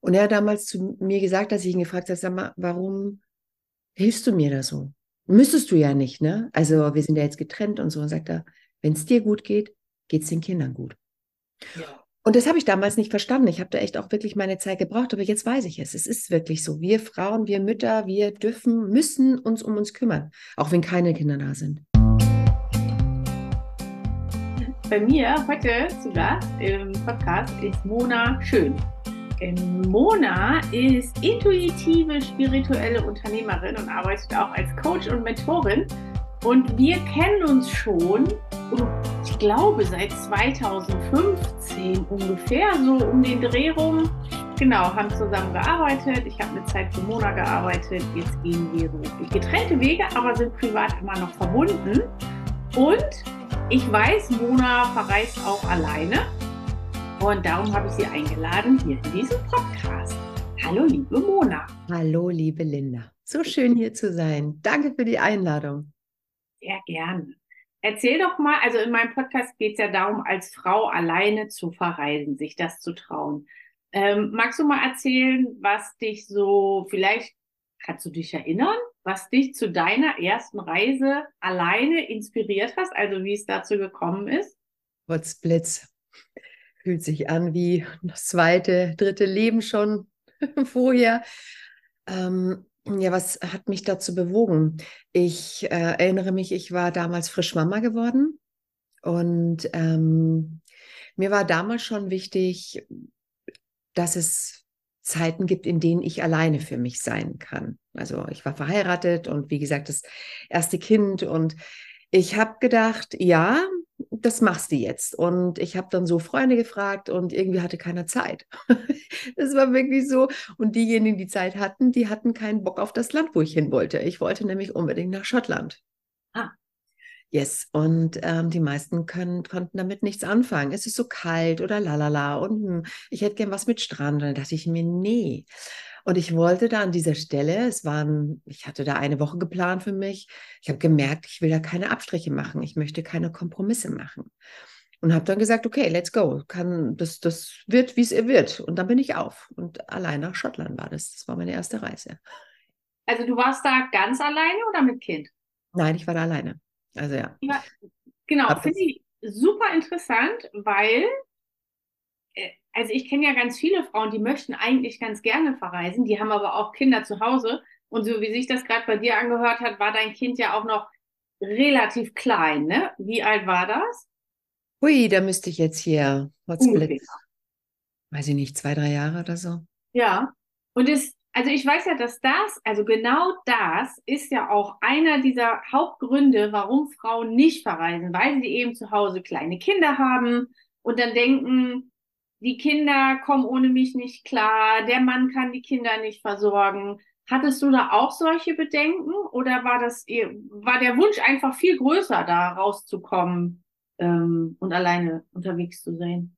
Und er hat damals zu mir gesagt, dass ich ihn gefragt habe, sag mal, warum hilfst du mir da so? Müsstest du ja nicht, ne? Also wir sind ja jetzt getrennt und so. Und sagt er, wenn es dir gut geht, geht es den Kindern gut. Ja. Und das habe ich damals nicht verstanden. Ich habe da echt auch wirklich meine Zeit gebraucht, aber jetzt weiß ich es. Es ist wirklich so. Wir Frauen, wir Mütter, wir dürfen, müssen uns um uns kümmern, auch wenn keine Kinder da sind. Bei mir heute zu Gast im Podcast ist Mona Schön. Mona ist intuitive spirituelle Unternehmerin und arbeitet auch als Coach und Mentorin. Und wir kennen uns schon, ich glaube, seit 2015 ungefähr, so um den Dreh rum. Genau, haben zusammen gearbeitet. Ich habe eine Zeit für Mona gearbeitet. Jetzt gehen wir beruflich getrennte Wege, aber sind privat immer noch verbunden. Und ich weiß, Mona verreist auch alleine. Und darum habe ich sie eingeladen hier in diesem Podcast. Hallo, liebe Mona. Hallo, liebe Linda. So schön hier zu sein. Danke für die Einladung. Sehr gerne. Erzähl doch mal, also in meinem Podcast geht es ja darum, als Frau alleine zu verreisen, sich das zu trauen. Ähm, magst du mal erzählen, was dich so, vielleicht kannst du dich erinnern, was dich zu deiner ersten Reise alleine inspiriert hast, also wie es dazu gekommen ist? Potzblitz fühlt sich an wie das zweite, dritte Leben schon vorher. Ähm, ja, was hat mich dazu bewogen? Ich äh, erinnere mich, ich war damals frisch Mama geworden und ähm, mir war damals schon wichtig, dass es Zeiten gibt, in denen ich alleine für mich sein kann. Also ich war verheiratet und wie gesagt, das erste Kind und ich habe gedacht, ja, das machst du jetzt. Und ich habe dann so Freunde gefragt und irgendwie hatte keiner Zeit. das war wirklich so. Und diejenigen, die Zeit hatten, die hatten keinen Bock auf das Land, wo ich hin wollte. Ich wollte nämlich unbedingt nach Schottland. Ah. Yes, und ähm, die meisten können, konnten damit nichts anfangen. Es ist so kalt oder lalala und hm, ich hätte gern was mit Strand. Und dann dachte ich mir, nee. Und ich wollte da an dieser Stelle, es waren, ich hatte da eine Woche geplant für mich. Ich habe gemerkt, ich will da keine Abstriche machen. Ich möchte keine Kompromisse machen. Und habe dann gesagt, okay, let's go. Kann, das, das wird, wie es wird. Und dann bin ich auf. Und allein nach Schottland war das. Das war meine erste Reise. Also du warst da ganz alleine oder mit Kind? Nein, ich war da alleine. Also ja. ja genau, finde ich super interessant, weil äh, also ich kenne ja ganz viele Frauen, die möchten eigentlich ganz gerne verreisen, die haben aber auch Kinder zu Hause. Und so wie sich das gerade bei dir angehört hat, war dein Kind ja auch noch relativ klein, ne? Wie alt war das? Ui, da müsste ich jetzt hier, what's weiß ich nicht, zwei, drei Jahre oder so. Ja, und es, also ich weiß ja, dass das, also genau das ist ja auch einer dieser Hauptgründe, warum Frauen nicht verreisen, weil sie eben zu Hause kleine Kinder haben und dann denken, die Kinder kommen ohne mich nicht klar, der Mann kann die Kinder nicht versorgen. Hattest du da auch solche Bedenken oder war das war der Wunsch einfach viel größer, da rauszukommen ähm, und alleine unterwegs zu sein?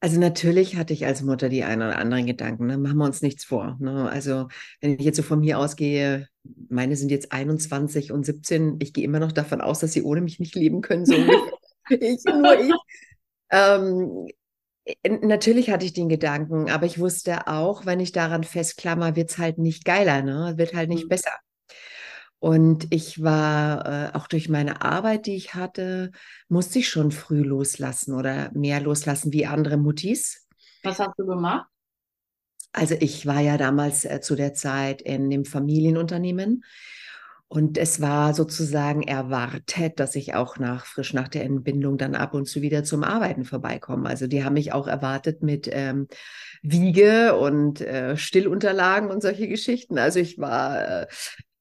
Also natürlich hatte ich als Mutter die einen oder anderen Gedanken, ne? machen wir uns nichts vor. Ne? Also wenn ich jetzt so von mir ausgehe, meine sind jetzt 21 und 17, ich gehe immer noch davon aus, dass sie ohne mich nicht leben können, so ich, nur ich. Ähm, äh, natürlich hatte ich den Gedanken, aber ich wusste auch, wenn ich daran festklammer, wird es halt nicht geiler, ne? Wird halt nicht mhm. besser. Und ich war äh, auch durch meine Arbeit, die ich hatte, musste ich schon früh loslassen oder mehr loslassen wie andere Muttis. Was hast du gemacht? Also ich war ja damals äh, zu der Zeit in dem Familienunternehmen und es war sozusagen erwartet, dass ich auch nach frisch nach der Entbindung dann ab und zu wieder zum Arbeiten vorbeikomme. Also die haben mich auch erwartet mit ähm, Wiege und äh, Stillunterlagen und solche Geschichten. Also ich war, äh,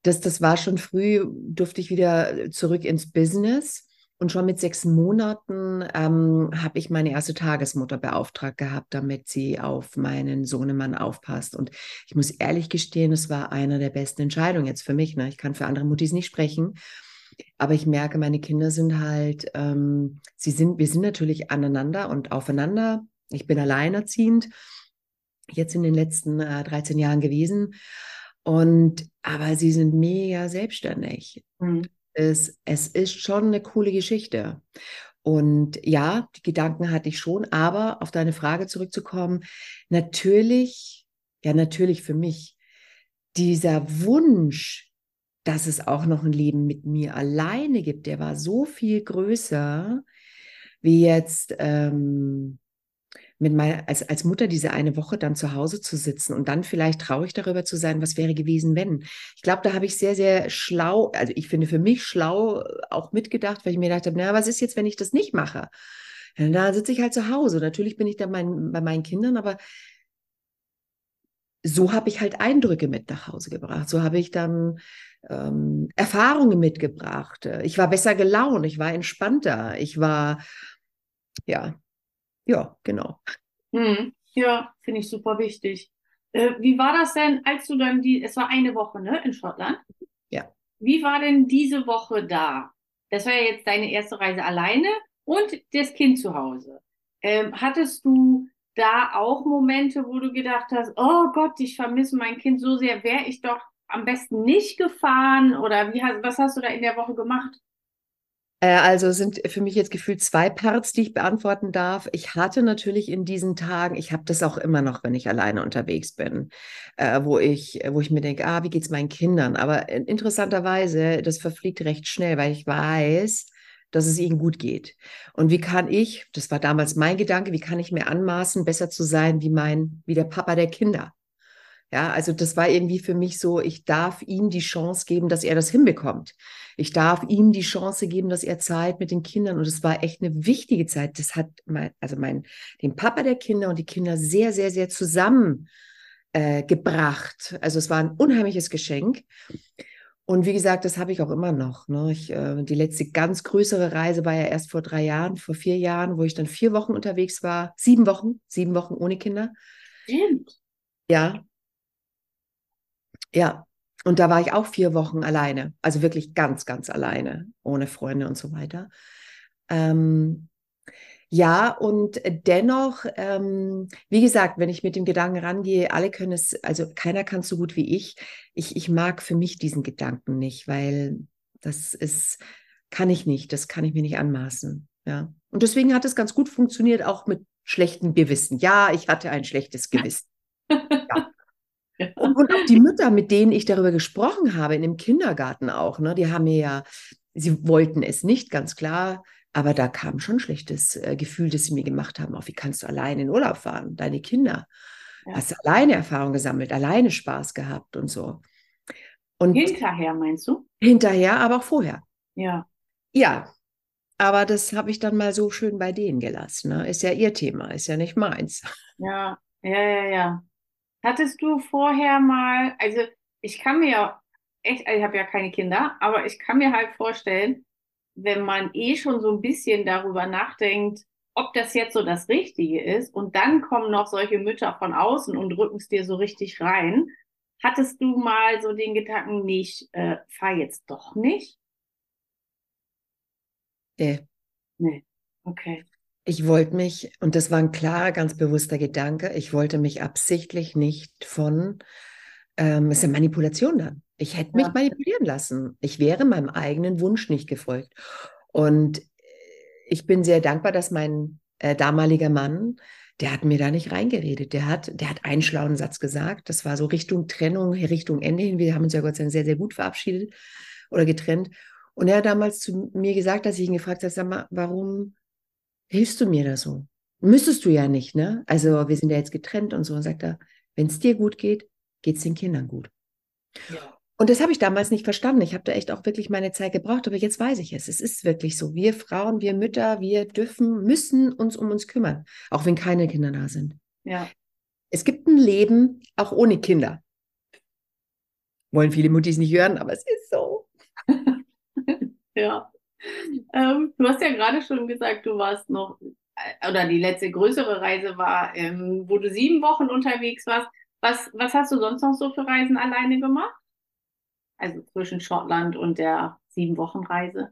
das, das war schon früh, durfte ich wieder zurück ins Business. Und schon mit sechs Monaten ähm, habe ich meine erste Tagesmutter beauftragt gehabt, damit sie auf meinen Sohnemann aufpasst. Und ich muss ehrlich gestehen, es war eine der besten Entscheidungen jetzt für mich. Ne? Ich kann für andere Muttis nicht sprechen. Aber ich merke, meine Kinder sind halt, ähm, sie sind, wir sind natürlich aneinander und aufeinander. Ich bin alleinerziehend, jetzt in den letzten äh, 13 Jahren gewesen. Und aber sie sind mega selbstständig. Mhm ist, es ist schon eine coole Geschichte. Und ja, die Gedanken hatte ich schon, aber auf deine Frage zurückzukommen, natürlich, ja, natürlich für mich, dieser Wunsch, dass es auch noch ein Leben mit mir alleine gibt, der war so viel größer, wie jetzt ähm, mit meiner, als, als Mutter diese eine Woche dann zu Hause zu sitzen und dann vielleicht traurig darüber zu sein, was wäre gewesen, wenn. Ich glaube, da habe ich sehr, sehr schlau, also ich finde für mich schlau auch mitgedacht, weil ich mir gedacht habe, na, was ist jetzt, wenn ich das nicht mache? Ja, da sitze ich halt zu Hause. Natürlich bin ich dann mein, bei meinen Kindern, aber so habe ich halt Eindrücke mit nach Hause gebracht. So habe ich dann ähm, Erfahrungen mitgebracht. Ich war besser gelaunt, ich war entspannter, ich war, ja, ja, genau. Hm, ja, finde ich super wichtig. Äh, wie war das denn, als du dann die, es war eine Woche, ne, in Schottland? Ja. Wie war denn diese Woche da? Das war ja jetzt deine erste Reise alleine und das Kind zu Hause. Ähm, hattest du da auch Momente, wo du gedacht hast, oh Gott, ich vermisse mein Kind so sehr, wäre ich doch am besten nicht gefahren? Oder wie, was hast du da in der Woche gemacht? Äh, also sind für mich jetzt gefühlt zwei Parts, die ich beantworten darf. Ich hatte natürlich in diesen Tagen, ich habe das auch immer noch, wenn ich alleine unterwegs bin, äh, wo, ich, wo ich mir denke, ah, wie geht es meinen Kindern? Aber interessanterweise, das verfliegt recht schnell, weil ich weiß, dass es ihnen gut geht. Und wie kann ich, das war damals mein Gedanke, wie kann ich mir anmaßen, besser zu sein wie mein, wie der Papa der Kinder? Ja, also das war irgendwie für mich so, ich darf ihm die Chance geben, dass er das hinbekommt. Ich darf ihm die Chance geben, dass er Zeit mit den Kindern und es war echt eine wichtige Zeit. Das hat mein, also mein, den Papa der Kinder und die Kinder sehr, sehr, sehr zusammen äh, gebracht. Also es war ein unheimliches Geschenk. Und wie gesagt, das habe ich auch immer noch. Ne? Ich, äh, die letzte ganz größere Reise war ja erst vor drei Jahren, vor vier Jahren, wo ich dann vier Wochen unterwegs war. Sieben Wochen, sieben Wochen ohne Kinder. Stimmt. Ja, ja, und da war ich auch vier Wochen alleine, also wirklich ganz, ganz alleine, ohne Freunde und so weiter. Ähm, ja, und dennoch, ähm, wie gesagt, wenn ich mit dem Gedanken rangehe, alle können es, also keiner kann es so gut wie ich. Ich, ich mag für mich diesen Gedanken nicht, weil das ist, kann ich nicht, das kann ich mir nicht anmaßen. Ja. Und deswegen hat es ganz gut funktioniert, auch mit schlechtem Gewissen. Ja, ich hatte ein schlechtes Gewissen. Ja. Und, und, auch die Mütter, mit denen ich darüber gesprochen habe, in dem Kindergarten auch, ne, die haben mir ja, sie wollten es nicht, ganz klar, aber da kam schon ein schlechtes äh, Gefühl, das sie mir gemacht haben. Auch wie kannst du alleine in Urlaub fahren? Deine Kinder. Ja. Hast du alleine Erfahrung gesammelt, alleine Spaß gehabt und so. Und hinterher meinst du? Hinterher, aber auch vorher. Ja. Ja. Aber das habe ich dann mal so schön bei denen gelassen. Ne? Ist ja ihr Thema, ist ja nicht meins. Ja, ja, ja, ja. Hattest du vorher mal, also ich kann mir ja echt, ich habe ja keine Kinder, aber ich kann mir halt vorstellen, wenn man eh schon so ein bisschen darüber nachdenkt, ob das jetzt so das Richtige ist und dann kommen noch solche Mütter von außen und drücken es dir so richtig rein. Hattest du mal so den Gedanken, nicht, äh, fahr jetzt doch nicht? Nee. Nee, okay. Ich wollte mich, und das war ein klarer, ganz bewusster Gedanke, ich wollte mich absichtlich nicht von, ähm, es ist ja Manipulation dann. Ich hätte mich ja. manipulieren lassen. Ich wäre meinem eigenen Wunsch nicht gefolgt. Und ich bin sehr dankbar, dass mein äh, damaliger Mann, der hat mir da nicht reingeredet. Der hat, der hat einen schlauen Satz gesagt. Das war so Richtung Trennung, Richtung Ende hin. Wir haben uns ja Gott sei Dank sehr, sehr gut verabschiedet oder getrennt. Und er hat damals zu mir gesagt, dass ich ihn gefragt habe, sag mal, warum hilfst du mir da so? Müsstest du ja nicht, ne? Also wir sind ja jetzt getrennt und so. Und sagt er, wenn es dir gut geht, geht es den Kindern gut. Ja. Und das habe ich damals nicht verstanden. Ich habe da echt auch wirklich meine Zeit gebraucht, aber jetzt weiß ich es. Es ist wirklich so. Wir Frauen, wir Mütter, wir dürfen, müssen uns um uns kümmern, auch wenn keine Kinder da sind. Ja. Es gibt ein Leben auch ohne Kinder. Wollen viele Muttis nicht hören, aber es ist so. ja. Ähm, du hast ja gerade schon gesagt, du warst noch, äh, oder die letzte größere Reise war, ähm, wo du sieben Wochen unterwegs warst. Was, was hast du sonst noch so für Reisen alleine gemacht? Also zwischen Schottland und der sieben Wochen Reise?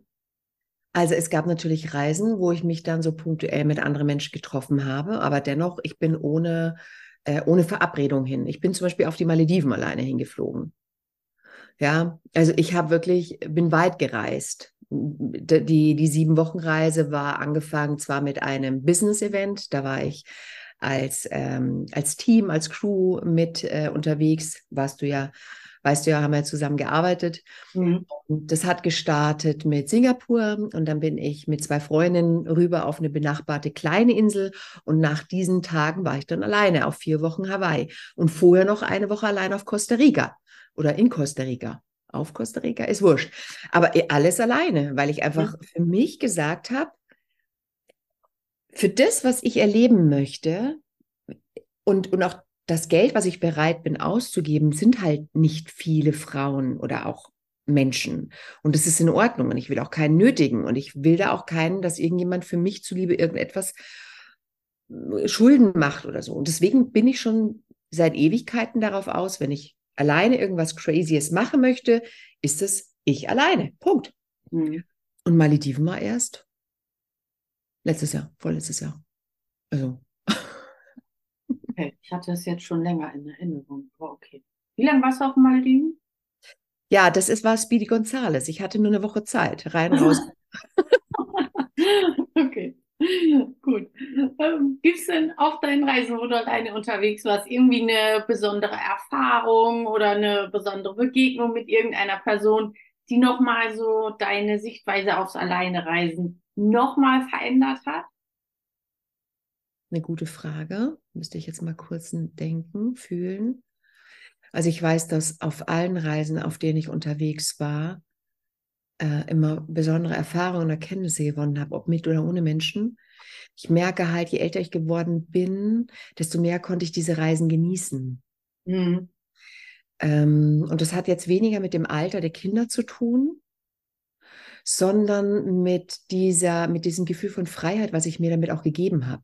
Also es gab natürlich Reisen, wo ich mich dann so punktuell mit anderen Menschen getroffen habe, aber dennoch, ich bin ohne, äh, ohne Verabredung hin. Ich bin zum Beispiel auf die Malediven alleine hingeflogen. Ja, also ich habe wirklich, bin weit gereist. Die, die sieben Wochen Reise war angefangen zwar mit einem Business-Event, da war ich als, ähm, als Team, als Crew mit äh, unterwegs, warst du ja, weißt du ja, haben wir zusammen gearbeitet. Mhm. Und das hat gestartet mit Singapur und dann bin ich mit zwei Freundinnen rüber auf eine benachbarte kleine Insel und nach diesen Tagen war ich dann alleine auf vier Wochen Hawaii und vorher noch eine Woche allein auf Costa Rica oder in Costa Rica auf Costa Rica, ist wurscht. Aber alles alleine, weil ich einfach für mich gesagt habe, für das, was ich erleben möchte und, und auch das Geld, was ich bereit bin auszugeben, sind halt nicht viele Frauen oder auch Menschen. Und das ist in Ordnung. Und ich will auch keinen nötigen. Und ich will da auch keinen, dass irgendjemand für mich zuliebe irgendetwas äh, Schulden macht oder so. Und deswegen bin ich schon seit Ewigkeiten darauf aus, wenn ich alleine irgendwas Crazyes machen möchte, ist es ich alleine. Punkt. Mhm. Und Malediven war erst letztes Jahr, vorletztes Jahr. Also. Okay, ich hatte es jetzt schon länger in Erinnerung, aber okay. Wie lange warst du auf Malediven? Ja, das ist, war Speedy Gonzales. Ich hatte nur eine Woche Zeit. Rein, raus. okay. Gut. Ähm, Gibt es denn auf deinen Reisen, wo du alleine unterwegs warst, irgendwie eine besondere Erfahrung oder eine besondere Begegnung mit irgendeiner Person, die nochmal so deine Sichtweise aufs Alleinereisen nochmal verändert hat? Eine gute Frage. Müsste ich jetzt mal kurz denken, fühlen. Also ich weiß, dass auf allen Reisen, auf denen ich unterwegs war, äh, immer besondere Erfahrungen und Erkenntnisse gewonnen habe, ob mit oder ohne Menschen. Ich merke halt, je älter ich geworden bin, desto mehr konnte ich diese Reisen genießen. Mhm. Ähm, und das hat jetzt weniger mit dem Alter der Kinder zu tun, sondern mit dieser, mit diesem Gefühl von Freiheit, was ich mir damit auch gegeben habe.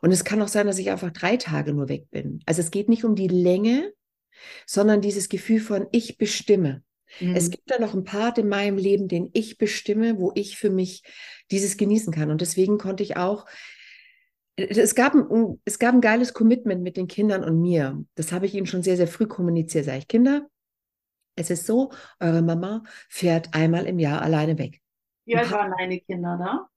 Und es kann auch sein, dass ich einfach drei Tage nur weg bin. Also es geht nicht um die Länge, sondern dieses Gefühl von ich bestimme. Mhm. Es gibt da noch einen Part in meinem Leben, den ich bestimme, wo ich für mich dieses genießen kann. Und deswegen konnte ich auch, es gab, ein, es gab ein geiles Commitment mit den Kindern und mir. Das habe ich ihnen schon sehr, sehr früh kommuniziert. Sag ich, Kinder, es ist so, eure Mama fährt einmal im Jahr alleine weg. Wie alt waren deine Kinder da?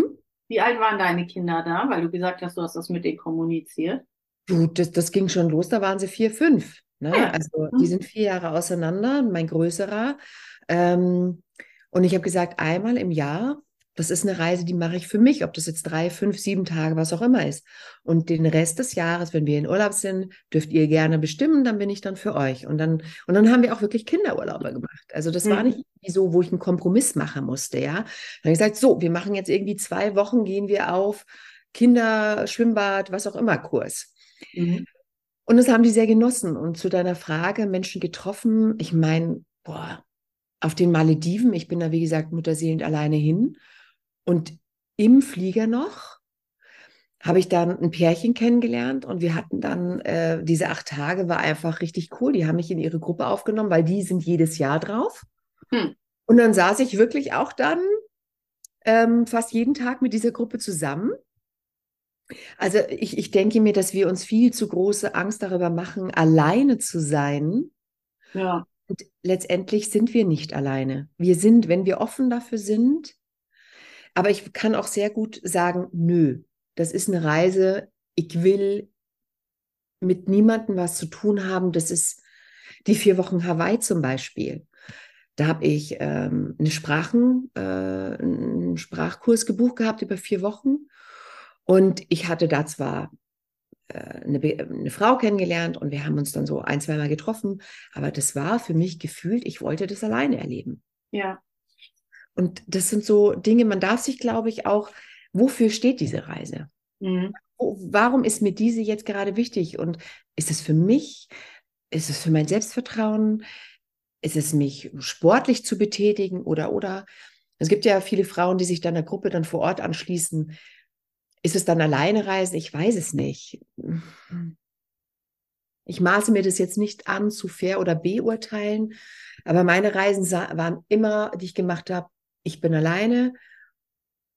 Hm? Wie alt waren deine Kinder da? Weil du gesagt hast, du hast das mit denen kommuniziert. Du, das, das ging schon los, da waren sie vier, fünf. Ne? Ja. Also die mhm. sind vier Jahre auseinander, mein größerer. Ähm, und ich habe gesagt, einmal im Jahr, das ist eine Reise, die mache ich für mich, ob das jetzt drei, fünf, sieben Tage, was auch immer ist. Und den Rest des Jahres, wenn wir in Urlaub sind, dürft ihr gerne bestimmen, dann bin ich dann für euch. Und dann, und dann haben wir auch wirklich Kinderurlaube gemacht. Also das mhm. war nicht so, wo ich einen Kompromiss machen musste, ja. Dann habe ich gesagt, so, wir machen jetzt irgendwie zwei Wochen, gehen wir auf Kinder, Schwimmbad, was auch immer Kurs. Mhm. Und das haben die sehr genossen. Und zu deiner Frage, Menschen getroffen, ich meine, boah, auf den Malediven, ich bin da wie gesagt mutterseelend alleine hin. Und im Flieger noch habe ich dann ein Pärchen kennengelernt und wir hatten dann äh, diese acht Tage, war einfach richtig cool. Die haben mich in ihre Gruppe aufgenommen, weil die sind jedes Jahr drauf. Hm. Und dann saß ich wirklich auch dann ähm, fast jeden Tag mit dieser Gruppe zusammen also ich, ich denke mir, dass wir uns viel zu große Angst darüber machen, alleine zu sein. Ja. Und letztendlich sind wir nicht alleine. Wir sind, wenn wir offen dafür sind, aber ich kann auch sehr gut sagen, nö, das ist eine Reise, ich will mit niemandem was zu tun haben. Das ist die vier Wochen Hawaii zum Beispiel. Da habe ich ähm, eine Sprachen, äh, einen Sprachkurs gebucht gehabt über vier Wochen. Und ich hatte da zwar äh, eine, eine, Frau kennengelernt und wir haben uns dann so ein, zweimal getroffen, aber das war für mich gefühlt, ich wollte das alleine erleben. Ja. Und das sind so Dinge, man darf sich, glaube ich, auch, wofür steht diese Reise? Mhm. Warum ist mir diese jetzt gerade wichtig? Und ist es für mich? Ist es für mein Selbstvertrauen? Ist es mich sportlich zu betätigen oder oder? Es gibt ja viele Frauen, die sich dann der Gruppe dann vor Ort anschließen, ist es dann alleine reisen? Ich weiß es nicht. Ich maße mir das jetzt nicht an, zu fair oder beurteilen, aber meine Reisen waren immer, die ich gemacht habe, ich bin alleine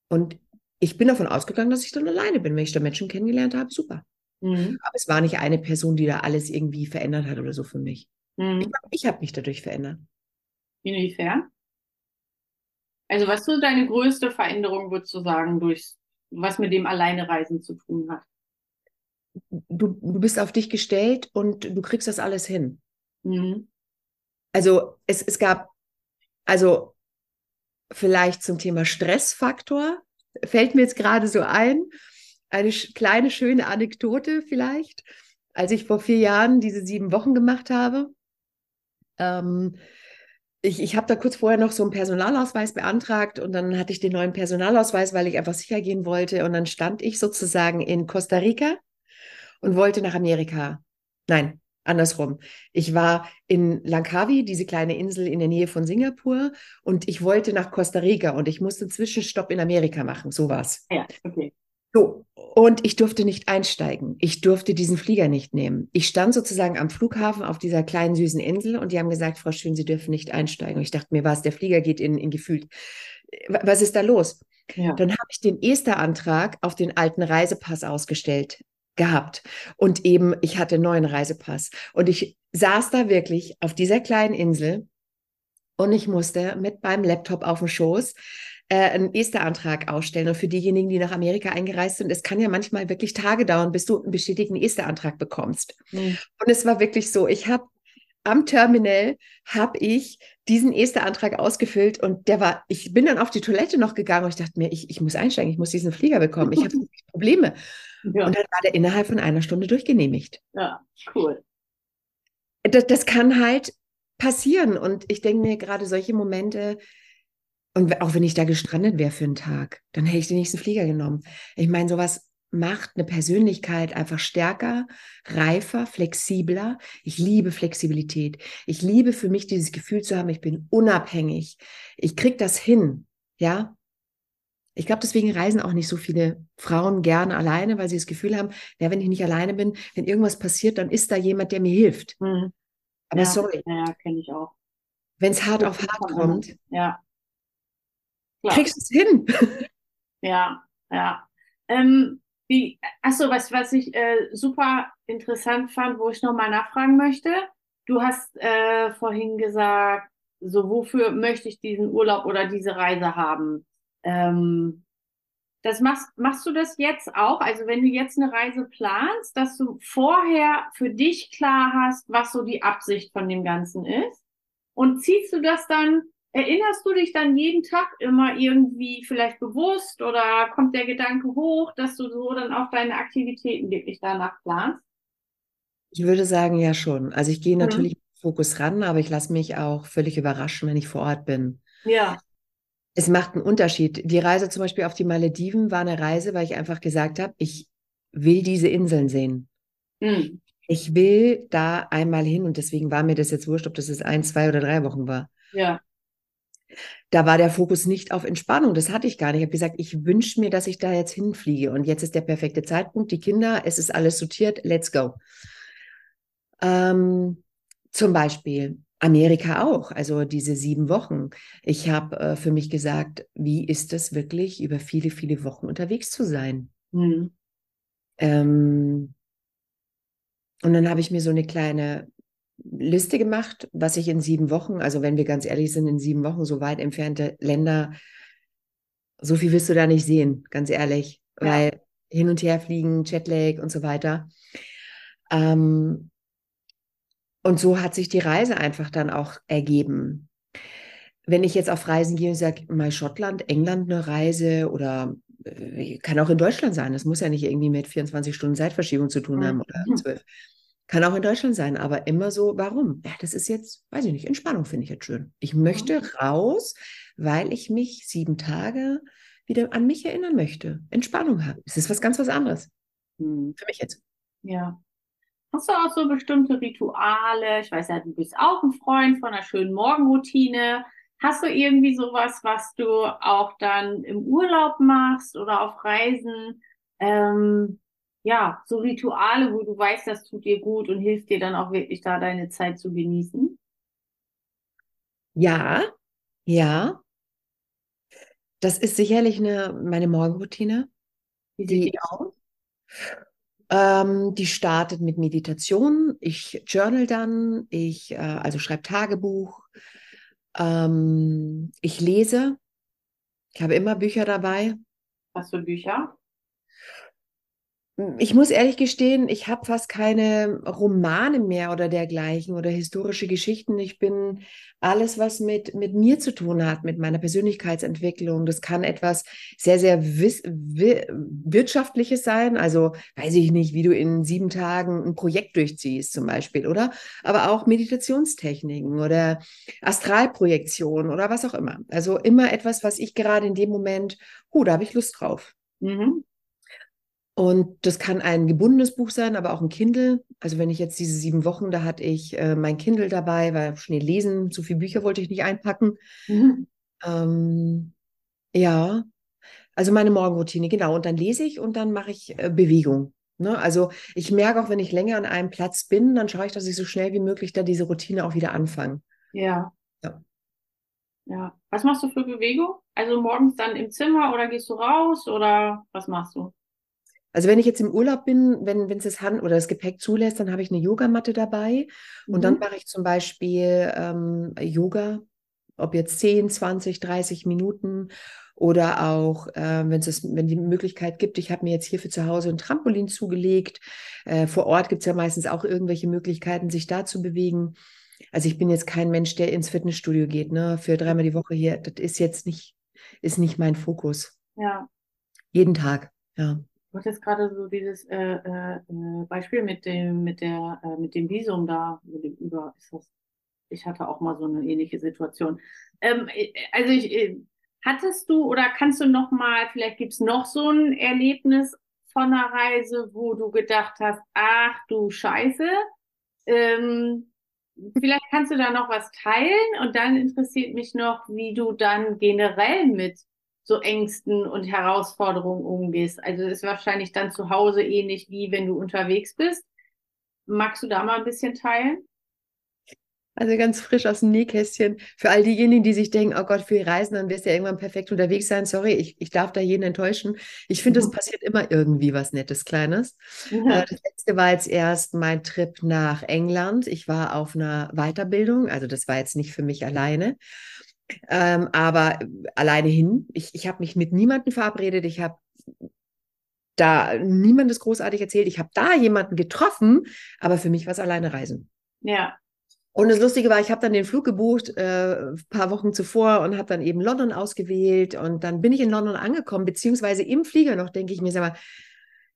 und ich bin davon ausgegangen, dass ich dann alleine bin. Wenn ich da Menschen kennengelernt habe, super. Mhm. Aber es war nicht eine Person, die da alles irgendwie verändert hat oder so für mich. Mhm. Ich, ich habe mich dadurch verändert. Inwiefern? Also was so deine größte Veränderung, würdest du sagen, durch was mit dem Alleinereisen zu tun hat? Du, du bist auf dich gestellt und du kriegst das alles hin. Mhm. Also es, es gab, also vielleicht zum Thema Stressfaktor, fällt mir jetzt gerade so ein, eine kleine schöne Anekdote vielleicht, als ich vor vier Jahren diese sieben Wochen gemacht habe. Ähm, ich, ich habe da kurz vorher noch so einen Personalausweis beantragt und dann hatte ich den neuen Personalausweis, weil ich einfach sicher gehen wollte. Und dann stand ich sozusagen in Costa Rica und wollte nach Amerika. Nein, andersrum. Ich war in Langkawi, diese kleine Insel in der Nähe von Singapur, und ich wollte nach Costa Rica und ich musste einen Zwischenstopp in Amerika machen. So war's. Ja, okay. So, und ich durfte nicht einsteigen. Ich durfte diesen Flieger nicht nehmen. Ich stand sozusagen am Flughafen auf dieser kleinen süßen Insel und die haben gesagt, Frau Schön, Sie dürfen nicht einsteigen. Und ich dachte mir, was, der Flieger geht in, in gefühlt. Was ist da los? Ja. Dann habe ich den Ester-Antrag auf den alten Reisepass ausgestellt gehabt. Und eben, ich hatte einen neuen Reisepass. Und ich saß da wirklich auf dieser kleinen Insel und ich musste mit meinem Laptop auf dem Schoß äh, einen Ester-Antrag ausstellen. Und für diejenigen, die nach Amerika eingereist sind, es kann ja manchmal wirklich Tage dauern, bis du einen bestätigten Ester-Antrag bekommst. Mhm. Und es war wirklich so, ich habe am Terminal habe ich diesen Ester-Antrag ausgefüllt und der war, ich bin dann auf die Toilette noch gegangen und ich dachte mir, ich, ich muss einsteigen, ich muss diesen Flieger bekommen, ich habe Probleme. Ja. Und dann war der innerhalb von einer Stunde durchgenehmigt. Ja, cool. Das, das kann halt passieren und ich denke mir gerade solche Momente, und auch wenn ich da gestrandet wäre für einen Tag, dann hätte ich den nächsten Flieger genommen. Ich meine, sowas macht eine Persönlichkeit einfach stärker, reifer, flexibler. Ich liebe Flexibilität. Ich liebe für mich dieses Gefühl zu haben, ich bin unabhängig. Ich kriege das hin, ja. Ich glaube, deswegen reisen auch nicht so viele Frauen gerne alleine, weil sie das Gefühl haben, ja, wenn ich nicht alleine bin, wenn irgendwas passiert, dann ist da jemand, der mir hilft. Mhm. Aber ja, sorry. Ja, kenne ich auch. Wenn es hart auf hart kommt, ja. Klar. kriegst du es hin. Ja, ja. Ähm, wie, achso, was, was ich äh, super interessant fand, wo ich nochmal nachfragen möchte. Du hast äh, vorhin gesagt, so wofür möchte ich diesen Urlaub oder diese Reise haben? Ähm, das machst, machst du das jetzt auch? Also wenn du jetzt eine Reise planst, dass du vorher für dich klar hast, was so die Absicht von dem Ganzen ist? Und ziehst du das dann Erinnerst du dich dann jeden Tag immer irgendwie vielleicht bewusst oder kommt der Gedanke hoch, dass du so dann auch deine Aktivitäten wirklich danach planst? Ich würde sagen, ja schon. Also ich gehe mhm. natürlich. Fokus ran, aber ich lasse mich auch völlig überraschen, wenn ich vor Ort bin. Ja. Es macht einen Unterschied. Die Reise zum Beispiel auf die Malediven war eine Reise, weil ich einfach gesagt habe, ich will diese Inseln sehen. Mhm. Ich will da einmal hin und deswegen war mir das jetzt wurscht, ob das jetzt ein, zwei oder drei Wochen war. Ja da war der Fokus nicht auf Entspannung. Das hatte ich gar nicht. Ich habe gesagt, ich wünsche mir, dass ich da jetzt hinfliege. Und jetzt ist der perfekte Zeitpunkt. Die Kinder, es ist alles sortiert. Let's go. Ähm, zum Beispiel Amerika auch, also diese sieben Wochen. Ich habe äh, für mich gesagt, wie ist es wirklich, über viele, viele Wochen unterwegs zu sein? Mhm. Ähm, und dann habe ich mir so eine kleine Liste gemacht, was ich in sieben Wochen, also wenn wir ganz ehrlich sind, in sieben Wochen so weit entfernte Länder, so viel wirst du da nicht sehen, ganz ehrlich, ja. weil hin und her fliegen, Jetlag und so weiter. Ähm, und so hat sich die Reise einfach dann auch ergeben. Wenn ich jetzt auf Reisen gehe und sage, mal Schottland, England eine Reise oder äh, kann auch in Deutschland sein, das muss ja nicht irgendwie mit 24 Stunden Zeitverschiebung zu tun haben oder zwölf. Kann auch in Deutschland sein, aber immer so, warum? Ja, das ist jetzt, weiß ich nicht, Entspannung finde ich jetzt schön. Ich möchte raus, weil ich mich sieben Tage wieder an mich erinnern möchte. Entspannung haben. Es ist was ganz was anderes. Hm. Für mich jetzt. Ja. Hast du auch so bestimmte Rituale? Ich weiß ja, du bist auch ein Freund von einer schönen Morgenroutine. Hast du irgendwie sowas, was du auch dann im Urlaub machst oder auf Reisen? Ähm, ja, so Rituale, wo du weißt, das tut dir gut und hilft dir dann auch wirklich da deine Zeit zu genießen? Ja, ja. Das ist sicherlich eine, meine Morgenroutine. Wie sieht die, die aus? Ähm, die startet mit Meditation. Ich journal dann, ich äh, also schreibe Tagebuch. Ähm, ich lese Ich habe immer Bücher dabei. Was für Bücher? Ich muss ehrlich gestehen, ich habe fast keine Romane mehr oder dergleichen oder historische Geschichten. Ich bin alles, was mit, mit mir zu tun hat, mit meiner Persönlichkeitsentwicklung. Das kann etwas sehr, sehr Wirtschaftliches sein. Also weiß ich nicht, wie du in sieben Tagen ein Projekt durchziehst zum Beispiel, oder? Aber auch Meditationstechniken oder Astralprojektion oder was auch immer. Also immer etwas, was ich gerade in dem Moment, oh, da habe ich Lust drauf. Mhm. Und das kann ein gebundenes Buch sein, aber auch ein Kindle. Also wenn ich jetzt diese sieben Wochen, da hatte ich äh, mein Kindle dabei, weil schnell lesen, zu viele Bücher wollte ich nicht einpacken. Mhm. Ähm, ja, also meine Morgenroutine, genau. Und dann lese ich und dann mache ich äh, Bewegung. Ne? Also ich merke auch, wenn ich länger an einem Platz bin, dann schaue ich, dass ich so schnell wie möglich da diese Routine auch wieder anfange. Ja. ja. Ja. Was machst du für Bewegung? Also morgens dann im Zimmer oder gehst du raus oder was machst du? Also wenn ich jetzt im Urlaub bin, wenn wenn es das Hand oder das Gepäck zulässt, dann habe ich eine Yogamatte dabei mhm. und dann mhm. mache ich zum Beispiel ähm, Yoga, ob jetzt 10, 20, 30 Minuten oder auch, äh, wenn es wenn die Möglichkeit gibt, ich habe mir jetzt hier für zu Hause ein Trampolin zugelegt. Äh, vor Ort gibt es ja meistens auch irgendwelche Möglichkeiten, sich da zu bewegen. Also ich bin jetzt kein Mensch, der ins Fitnessstudio geht, ne, für dreimal die Woche hier. Das ist jetzt nicht, ist nicht mein Fokus. Ja. Jeden Tag, ja. Du hattest gerade so dieses äh, äh, äh, Beispiel mit dem, mit der, äh, mit dem Visum da, mit dem Über, ist das, ich hatte auch mal so eine ähnliche Situation. Ähm, äh, also ich, äh, hattest du oder kannst du noch mal, vielleicht gibt es noch so ein Erlebnis von einer Reise, wo du gedacht hast, ach du Scheiße, ähm, vielleicht kannst du da noch was teilen und dann interessiert mich noch, wie du dann generell mit so Ängsten und Herausforderungen umgehst. Also das ist wahrscheinlich dann zu Hause ähnlich wie wenn du unterwegs bist. Magst du da mal ein bisschen teilen? Also ganz frisch aus dem Nähkästchen. Für all diejenigen, die sich denken, oh Gott, für die Reisen, dann wirst du ja irgendwann perfekt unterwegs sein. Sorry, ich, ich darf da jeden enttäuschen. Ich finde, es mhm. passiert immer irgendwie was Nettes, Kleines. Mhm. Das letzte war jetzt erst mein Trip nach England. Ich war auf einer Weiterbildung, also das war jetzt nicht für mich alleine. Ähm, aber alleine hin, ich, ich habe mich mit niemandem verabredet, ich habe da niemandes großartig erzählt, ich habe da jemanden getroffen, aber für mich war es alleine Reisen. Ja. Und das Lustige war, ich habe dann den Flug gebucht äh, ein paar Wochen zuvor und habe dann eben London ausgewählt und dann bin ich in London angekommen, beziehungsweise im Flieger noch, denke ich mir, sag mal,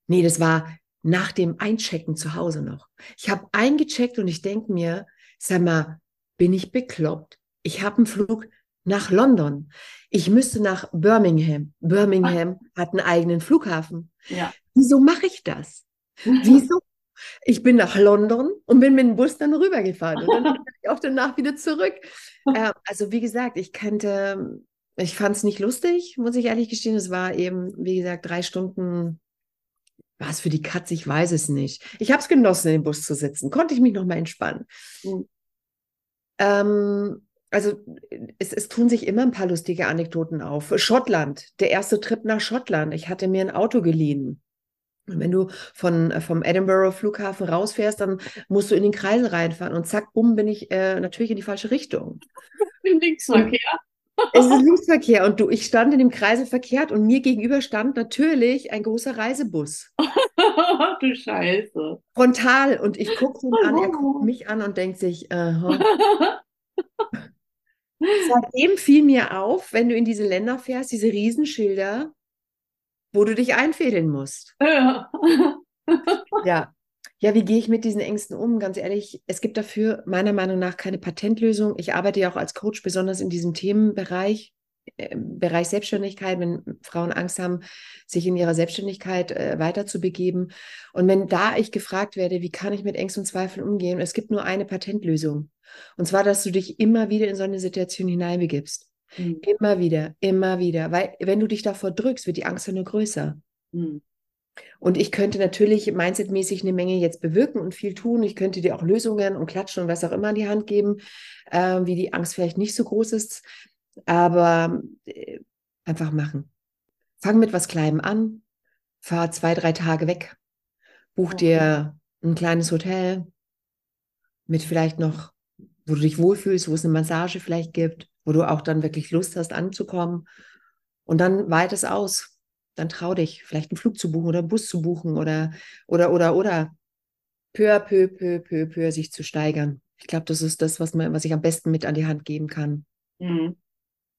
nee, das war nach dem Einchecken zu Hause noch. Ich habe eingecheckt und ich denke mir, sag mal, bin ich bekloppt? Ich habe einen Flug nach London. Ich müsste nach Birmingham. Birmingham Ach. hat einen eigenen Flughafen. Ja. Wieso mache ich das? Wieso? Ich bin nach London und bin mit dem Bus dann rübergefahren und dann bin ich auch danach wieder zurück. Äh, also wie gesagt, ich kannte, ich fand es nicht lustig, muss ich ehrlich gestehen. Es war eben, wie gesagt, drei Stunden war es für die Katze, ich weiß es nicht. Ich habe es genossen, in dem Bus zu sitzen, konnte ich mich noch mal entspannen. Mhm. Ähm, also es, es, tun sich immer ein paar lustige Anekdoten auf. Schottland, der erste Trip nach Schottland. Ich hatte mir ein Auto geliehen. Und wenn du von, äh, vom Edinburgh Flughafen rausfährst, dann musst du in den Kreisel reinfahren und zack, bumm, bin ich äh, natürlich in die falsche Richtung. Im Linksverkehr. Es ist Linksverkehr und du, ich stand in dem Kreisel verkehrt und mir gegenüber stand natürlich ein großer Reisebus. du Scheiße. Frontal und ich gucke ihn an, er guckt mich an und denkt sich, äh, Seitdem fiel mir auf, wenn du in diese Länder fährst, diese Riesenschilder, wo du dich einfädeln musst. Ja. ja. Ja, wie gehe ich mit diesen Ängsten um? Ganz ehrlich, es gibt dafür meiner Meinung nach keine Patentlösung. Ich arbeite ja auch als Coach besonders in diesem Themenbereich, Bereich Selbstständigkeit, wenn Frauen Angst haben, sich in ihrer Selbstständigkeit äh, weiterzubegeben. Und wenn da ich gefragt werde, wie kann ich mit Ängsten und Zweifeln umgehen, es gibt nur eine Patentlösung. Und zwar, dass du dich immer wieder in so eine Situation hineinbegibst. Mhm. Immer wieder, immer wieder. Weil wenn du dich davor drückst, wird die Angst ja nur größer. Mhm. Und ich könnte natürlich mindsetmäßig eine Menge jetzt bewirken und viel tun. Ich könnte dir auch Lösungen und Klatschen und was auch immer an die Hand geben, äh, wie die Angst vielleicht nicht so groß ist. Aber äh, einfach machen. Fang mit was Kleinem an, fahr zwei, drei Tage weg, buch okay. dir ein kleines Hotel mit vielleicht noch wo du dich wohlfühlst, wo es eine Massage vielleicht gibt, wo du auch dann wirklich Lust hast anzukommen. Und dann weit es aus. Dann trau dich, vielleicht einen Flug zu buchen oder einen Bus zu buchen oder, oder, oder, oder peu à peu, peu, peu, peu sich zu steigern. Ich glaube, das ist das, was, man, was ich am besten mit an die Hand geben kann. Mhm.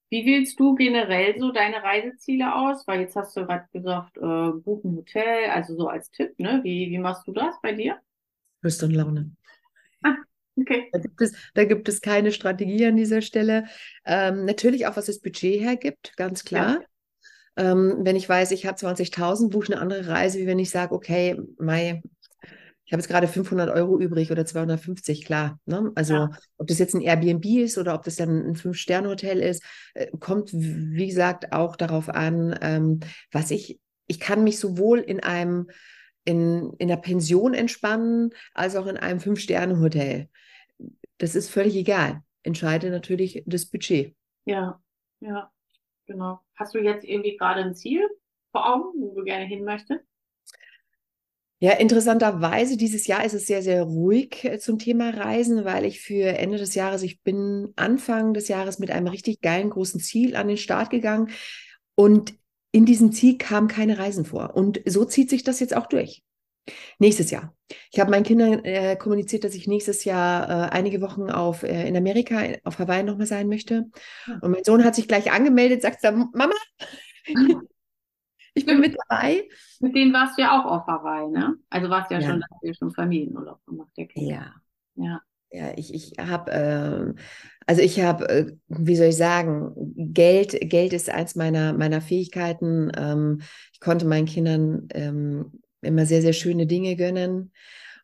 Wie wählst du generell so deine Reiseziele aus? Weil jetzt hast du gerade gesagt, äh, buchen Hotel, also so als Tipp, ne? Wie, wie machst du das bei dir? Lust und Laune. Ah, okay. Da gibt, es, da gibt es keine Strategie an dieser Stelle. Ähm, natürlich auch, was das Budget hergibt, ganz klar. Ja. Ähm, wenn ich weiß, ich habe 20.000, buche eine andere Reise, wie wenn ich sage, okay, Mai, ich habe jetzt gerade 500 Euro übrig oder 250, klar. Ne? Also ja. ob das jetzt ein Airbnb ist oder ob das dann ein Fünf-Sterne-Hotel ist, äh, kommt, wie gesagt, auch darauf an, ähm, was ich, ich kann mich sowohl in einem, in, in einer Pension entspannen, als auch in einem Fünf-Sterne-Hotel. Das ist völlig egal. Entscheide natürlich das Budget. Ja, ja, genau. Hast du jetzt irgendwie gerade ein Ziel vor Augen, wo du gerne hin möchtest? Ja, interessanterweise, dieses Jahr ist es sehr, sehr ruhig äh, zum Thema Reisen, weil ich für Ende des Jahres, ich bin Anfang des Jahres mit einem richtig geilen großen Ziel an den Start gegangen und in diesem Ziel kamen keine Reisen vor. Und so zieht sich das jetzt auch durch. Nächstes Jahr. Ich habe meinen Kindern äh, kommuniziert, dass ich nächstes Jahr äh, einige Wochen auf, äh, in Amerika, auf Hawaii nochmal sein möchte. Ah. Und mein Sohn hat sich gleich angemeldet, sagt dann, Mama, ich bin mit dabei. Mit denen warst du ja auch auf Hawaii, ne? Also warst ja, ja. schon, hast ja schon Familienurlaub gemacht, der Kind. Ja. Ja. Ja, ich, ich habe, äh, also ich habe, äh, wie soll ich sagen, Geld, Geld ist eins meiner, meiner Fähigkeiten. Ähm, ich konnte meinen Kindern ähm, immer sehr, sehr schöne Dinge gönnen.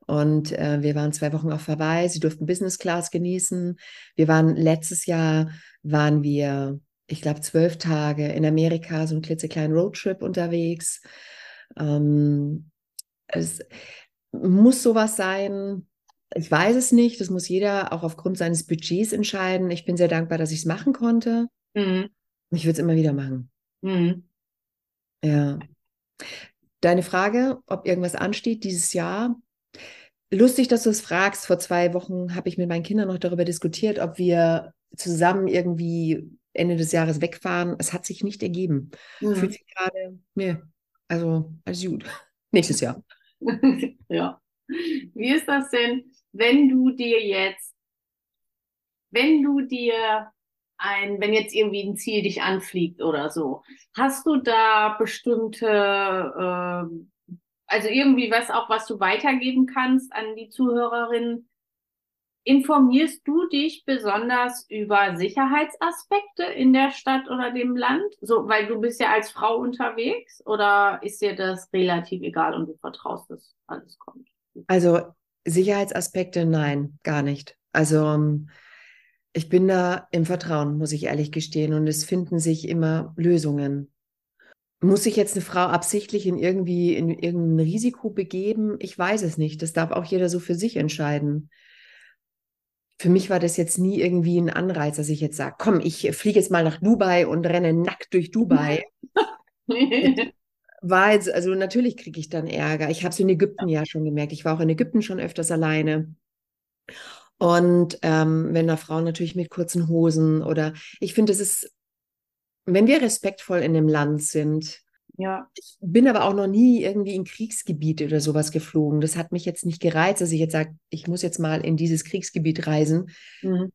Und äh, wir waren zwei Wochen auf Hawaii. Sie durften Business Class genießen. Wir waren letztes Jahr, waren wir ich glaube, zwölf Tage in Amerika, so einen klitzekleinen Roadtrip unterwegs. Ähm, es muss sowas sein. Ich weiß es nicht. Das muss jeder auch aufgrund seines Budgets entscheiden. Ich bin sehr dankbar, dass ich es machen konnte. Mhm. Ich würde es immer wieder machen. Mhm. Ja. Deine Frage, ob irgendwas ansteht dieses Jahr. Lustig, dass du es fragst. Vor zwei Wochen habe ich mit meinen Kindern noch darüber diskutiert, ob wir zusammen irgendwie Ende des Jahres wegfahren. Es hat sich nicht ergeben. Mhm. Fühlt sich gerade, nee, also alles gut. Nächstes Jahr. ja. Wie ist das denn, wenn du dir jetzt, wenn du dir ein, wenn jetzt irgendwie ein Ziel dich anfliegt oder so, hast du da bestimmte, äh, also irgendwie was auch, was du weitergeben kannst an die Zuhörerinnen, Informierst du dich besonders über Sicherheitsaspekte in der Stadt oder dem Land? So, weil du bist ja als Frau unterwegs oder ist dir das relativ egal und du vertraust, dass alles kommt? Also Sicherheitsaspekte, nein, gar nicht. Also ähm, ich bin da im Vertrauen, muss ich ehrlich gestehen, und es finden sich immer Lösungen. Muss sich jetzt eine Frau absichtlich in irgendwie in irgendein Risiko begeben? Ich weiß es nicht. Das darf auch jeder so für sich entscheiden für mich war das jetzt nie irgendwie ein Anreiz, dass ich jetzt sage, komm, ich fliege jetzt mal nach Dubai und renne nackt durch Dubai. war jetzt, also natürlich kriege ich dann Ärger. Ich habe es in Ägypten ja schon gemerkt. Ich war auch in Ägypten schon öfters alleine. Und ähm, wenn da Frauen natürlich mit kurzen Hosen oder ich finde, es ist, wenn wir respektvoll in dem Land sind, ja. Ich bin aber auch noch nie irgendwie in Kriegsgebiete oder sowas geflogen. Das hat mich jetzt nicht gereizt, dass ich jetzt sage, ich muss jetzt mal in dieses Kriegsgebiet reisen. Mhm.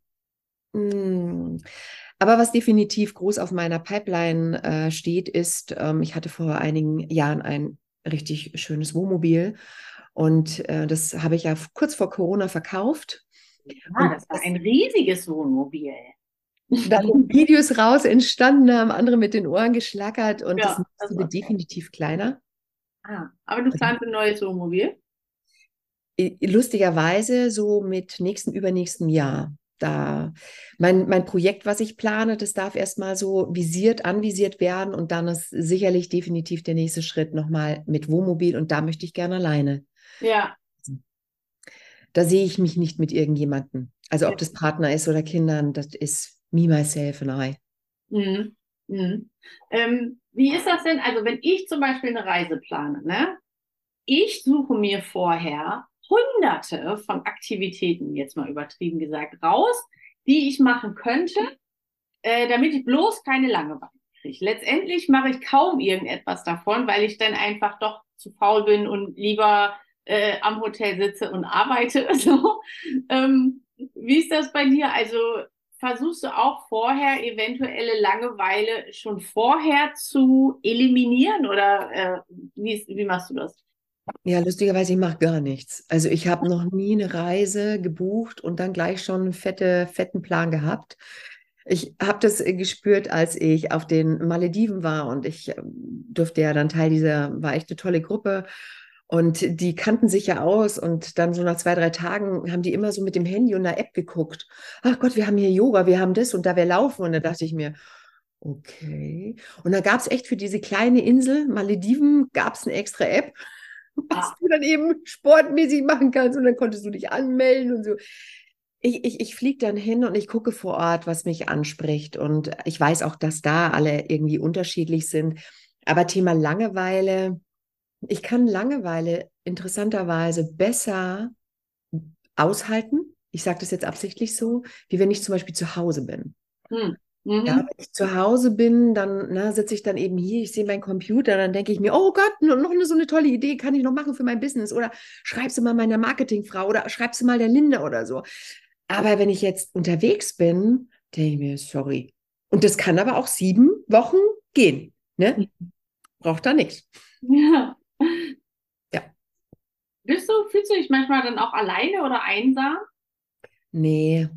Mm. Aber was definitiv groß auf meiner Pipeline äh, steht, ist, ähm, ich hatte vor einigen Jahren ein richtig schönes Wohnmobil und äh, das habe ich ja kurz vor Corona verkauft. Ja, das war ein riesiges Wohnmobil. Da sind Videos raus entstanden, haben andere mit den Ohren geschlackert und ja, das ist definitiv kleiner. Ah, aber du planst ein neues Wohnmobil? Lustigerweise so mit nächsten, übernächsten Jahr. Da mein, mein Projekt, was ich plane, das darf erstmal so visiert, anvisiert werden und dann ist sicherlich definitiv der nächste Schritt nochmal mit Wohnmobil und da möchte ich gerne alleine. Ja. Da sehe ich mich nicht mit irgendjemandem. Also ob das Partner ist oder Kindern, das ist me, myself and I. Mhm. Mhm. Ähm, wie ist das denn? Also, wenn ich zum Beispiel eine Reise plane, ne? Ich suche mir vorher hunderte von Aktivitäten, jetzt mal übertrieben gesagt, raus, die ich machen könnte, äh, damit ich bloß keine Langeweile kriege. Letztendlich mache ich kaum irgendetwas davon, weil ich dann einfach doch zu faul bin und lieber äh, am Hotel sitze und arbeite. So. Ähm, wie ist das bei dir? Also versuchst du auch vorher eventuelle Langeweile schon vorher zu eliminieren oder äh, wie, wie machst du das? Ja, lustigerweise, ich mache gar nichts. Also ich habe noch nie eine Reise gebucht und dann gleich schon einen fette, fetten Plan gehabt. Ich habe das gespürt, als ich auf den Malediven war und ich ähm, durfte ja dann Teil dieser, war echt eine tolle Gruppe und die kannten sich ja aus und dann so nach zwei, drei Tagen haben die immer so mit dem Handy und einer App geguckt. Ach Gott, wir haben hier Yoga, wir haben das und da wir laufen. Und da dachte ich mir, okay. Und da gab es echt für diese kleine Insel, Malediven, gab es eine extra App, was ah. du dann eben sportmäßig machen kannst und dann konntest du dich anmelden und so ich, ich, ich fliege dann hin und ich gucke vor Ort, was mich anspricht. Und ich weiß auch, dass da alle irgendwie unterschiedlich sind. Aber Thema Langeweile, ich kann Langeweile interessanterweise besser aushalten. Ich sage das jetzt absichtlich so, wie wenn ich zum Beispiel zu Hause bin. Hm. Mhm. Ja, wenn ich zu Hause bin, dann sitze ich dann eben hier, ich sehe meinen Computer, dann denke ich mir, oh Gott, noch eine, so eine tolle Idee kann ich noch machen für mein Business. Oder schreibst du mal meiner Marketingfrau oder schreibst du mal der Linde oder so. Aber wenn ich jetzt unterwegs bin, denke ich mir, sorry. Und das kann aber auch sieben Wochen gehen. Ne? Mhm. Braucht da nichts. Ja. Bist du, fühlst du dich manchmal dann auch alleine oder einsam? Nee.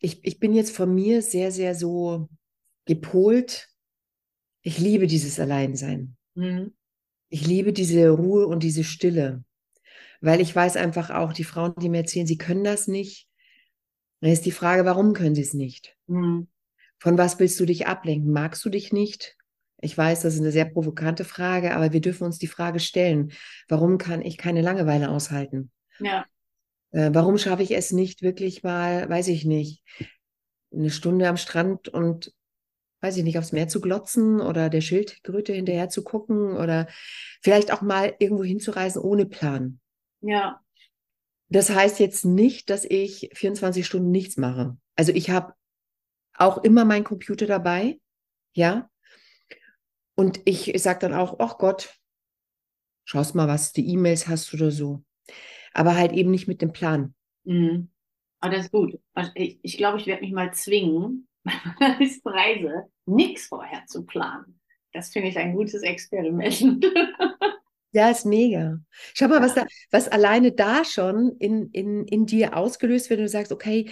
Ich, ich bin jetzt von mir sehr, sehr so gepolt. Ich liebe dieses Alleinsein. Mhm. Ich liebe diese Ruhe und diese Stille weil ich weiß einfach auch, die Frauen, die mir erzählen, sie können das nicht, dann ist die Frage, warum können sie es nicht? Mhm. Von was willst du dich ablenken? Magst du dich nicht? Ich weiß, das ist eine sehr provokante Frage, aber wir dürfen uns die Frage stellen, warum kann ich keine Langeweile aushalten? Ja. Äh, warum schaffe ich es nicht wirklich mal, weiß ich nicht, eine Stunde am Strand und weiß ich nicht, aufs Meer zu glotzen oder der Schildkröte hinterher zu gucken oder vielleicht auch mal irgendwo hinzureisen ohne Plan. Ja. Das heißt jetzt nicht, dass ich 24 Stunden nichts mache. Also ich habe auch immer meinen Computer dabei, ja. Und ich sage dann auch, ach Gott, schaust mal, was du E-Mails hast oder so. Aber halt eben nicht mit dem Plan. Mhm. Aber das ist gut. Also ich, ich glaube, ich werde mich mal zwingen, bei der Reise nichts vorher zu planen. Das finde ich ein gutes Experiment. Ja, ist mega. Schau mal, was da, was alleine da schon in, in, in dir ausgelöst wird, wenn du sagst, okay,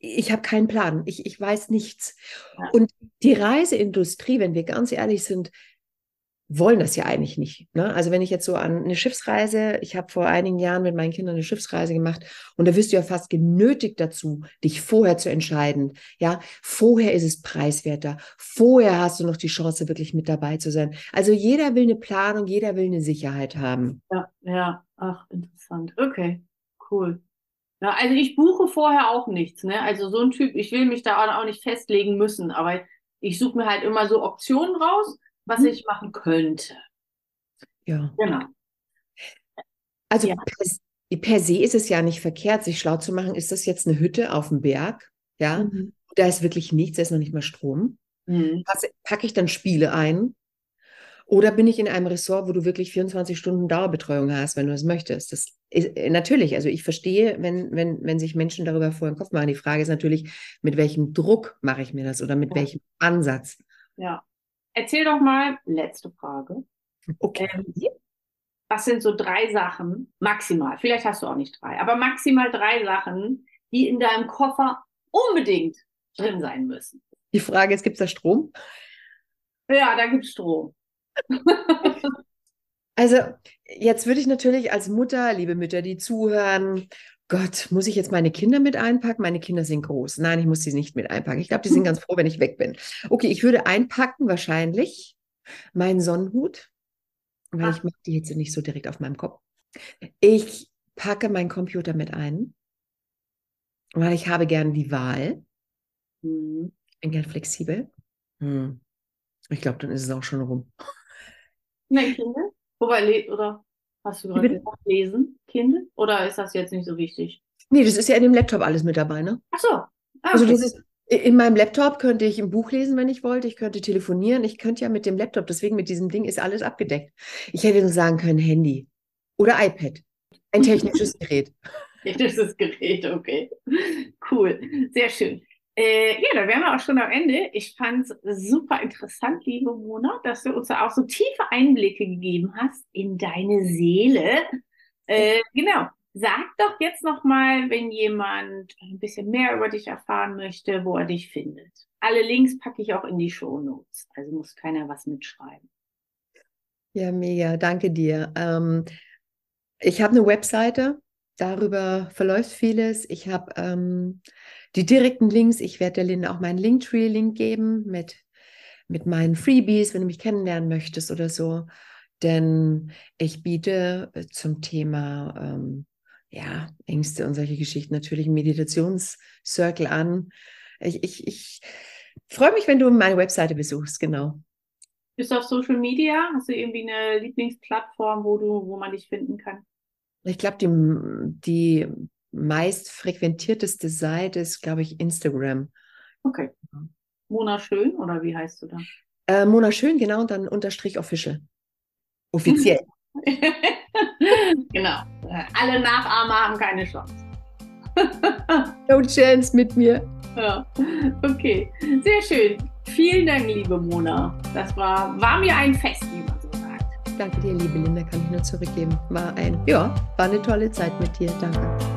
ich habe keinen Plan, ich, ich weiß nichts. Ja. Und die Reiseindustrie, wenn wir ganz ehrlich sind, wollen das ja eigentlich nicht. Ne? Also wenn ich jetzt so an eine Schiffsreise, ich habe vor einigen Jahren mit meinen Kindern eine Schiffsreise gemacht und da wirst du ja fast genötigt dazu, dich vorher zu entscheiden. Ja, vorher ist es preiswerter. Vorher hast du noch die Chance, wirklich mit dabei zu sein. Also jeder will eine Planung, jeder will eine Sicherheit haben. Ja, ja, ach, interessant. Okay, cool. Ja, also ich buche vorher auch nichts. Ne? Also so ein Typ, ich will mich da auch nicht festlegen müssen, aber ich suche mir halt immer so Optionen raus was mhm. ich machen könnte. Ja. Genau. Also ja. Per, per, se ist es ja nicht verkehrt, sich schlau zu machen. Ist das jetzt eine Hütte auf dem Berg? Ja. Mhm. Da ist wirklich nichts, da ist noch nicht mal Strom. Mhm. Packe ich dann Spiele ein? Oder bin ich in einem Ressort, wo du wirklich 24 Stunden Dauerbetreuung hast, wenn du es möchtest? Das ist, äh, natürlich, also ich verstehe, wenn, wenn, wenn sich Menschen darüber vor den Kopf machen. Die Frage ist natürlich, mit welchem Druck mache ich mir das oder mit ja. welchem Ansatz? Ja. Erzähl doch mal, letzte Frage. Okay. Ähm, was sind so drei Sachen, maximal, vielleicht hast du auch nicht drei, aber maximal drei Sachen, die in deinem Koffer unbedingt drin sein müssen? Die Frage ist, gibt es da Strom? Ja, da gibt es Strom. also, jetzt würde ich natürlich als Mutter, liebe Mütter, die zuhören, Gott, muss ich jetzt meine Kinder mit einpacken? Meine Kinder sind groß. Nein, ich muss sie nicht mit einpacken. Ich glaube, die sind ganz froh, wenn ich weg bin. Okay, ich würde einpacken wahrscheinlich meinen Sonnenhut, weil Ach. ich mag die Hitze nicht so direkt auf meinem Kopf. Ich packe meinen Computer mit ein, weil ich habe gern die Wahl. Mhm. Ich bin gern flexibel. Hm. Ich glaube, dann ist es auch schon rum. Nein, Kinder? Wobei, oder? Hast du gerade gesagt, lesen, Kind? Oder ist das jetzt nicht so wichtig? Nee, das ist ja in dem Laptop alles mit dabei, ne? Ach so. Ah, also okay. Also das ist, In meinem Laptop könnte ich ein Buch lesen, wenn ich wollte. Ich könnte telefonieren. Ich könnte ja mit dem Laptop, deswegen mit diesem Ding ist alles abgedeckt. Ich hätte nur sagen können, Handy oder iPad. Ein technisches Gerät. Technisches Gerät, okay. Cool. Sehr schön. Äh, ja, da wären wir auch schon am Ende. Ich fand es super interessant, liebe Mona, dass du uns da auch so tiefe Einblicke gegeben hast in deine Seele. Äh, genau. Sag doch jetzt nochmal, wenn jemand ein bisschen mehr über dich erfahren möchte, wo er dich findet. Alle Links packe ich auch in die Show Notes. Also muss keiner was mitschreiben. Ja, mega. Danke dir. Ähm, ich habe eine Webseite, darüber verläuft vieles. Ich habe ähm, die direkten Links. Ich werde der Linda auch meinen Linktree-Link geben mit, mit meinen Freebies, wenn du mich kennenlernen möchtest oder so. Denn ich biete äh, zum Thema ähm, ja, Ängste und solche Geschichten natürlich einen Meditationscircle an. Ich, ich, ich freue mich, wenn du meine Webseite besuchst, genau. Bist du auf Social Media? Hast du irgendwie eine Lieblingsplattform, wo du, wo man dich finden kann? Ich glaube, die, die meist frequentierteste Seite ist, glaube ich, Instagram. Okay. Mona Schön oder wie heißt du da? Äh, Mona Schön, genau, und dann unterstrich official. Offiziell. genau. Alle Nachahmer haben keine Chance. no chance mit mir. Ja, okay. Sehr schön. Vielen Dank, liebe Mona. Das war, war mir ein Fest, wie man so sagt. Danke dir, liebe Linda, kann ich nur zurückgeben. War ein, ja, war eine tolle Zeit mit dir. Danke.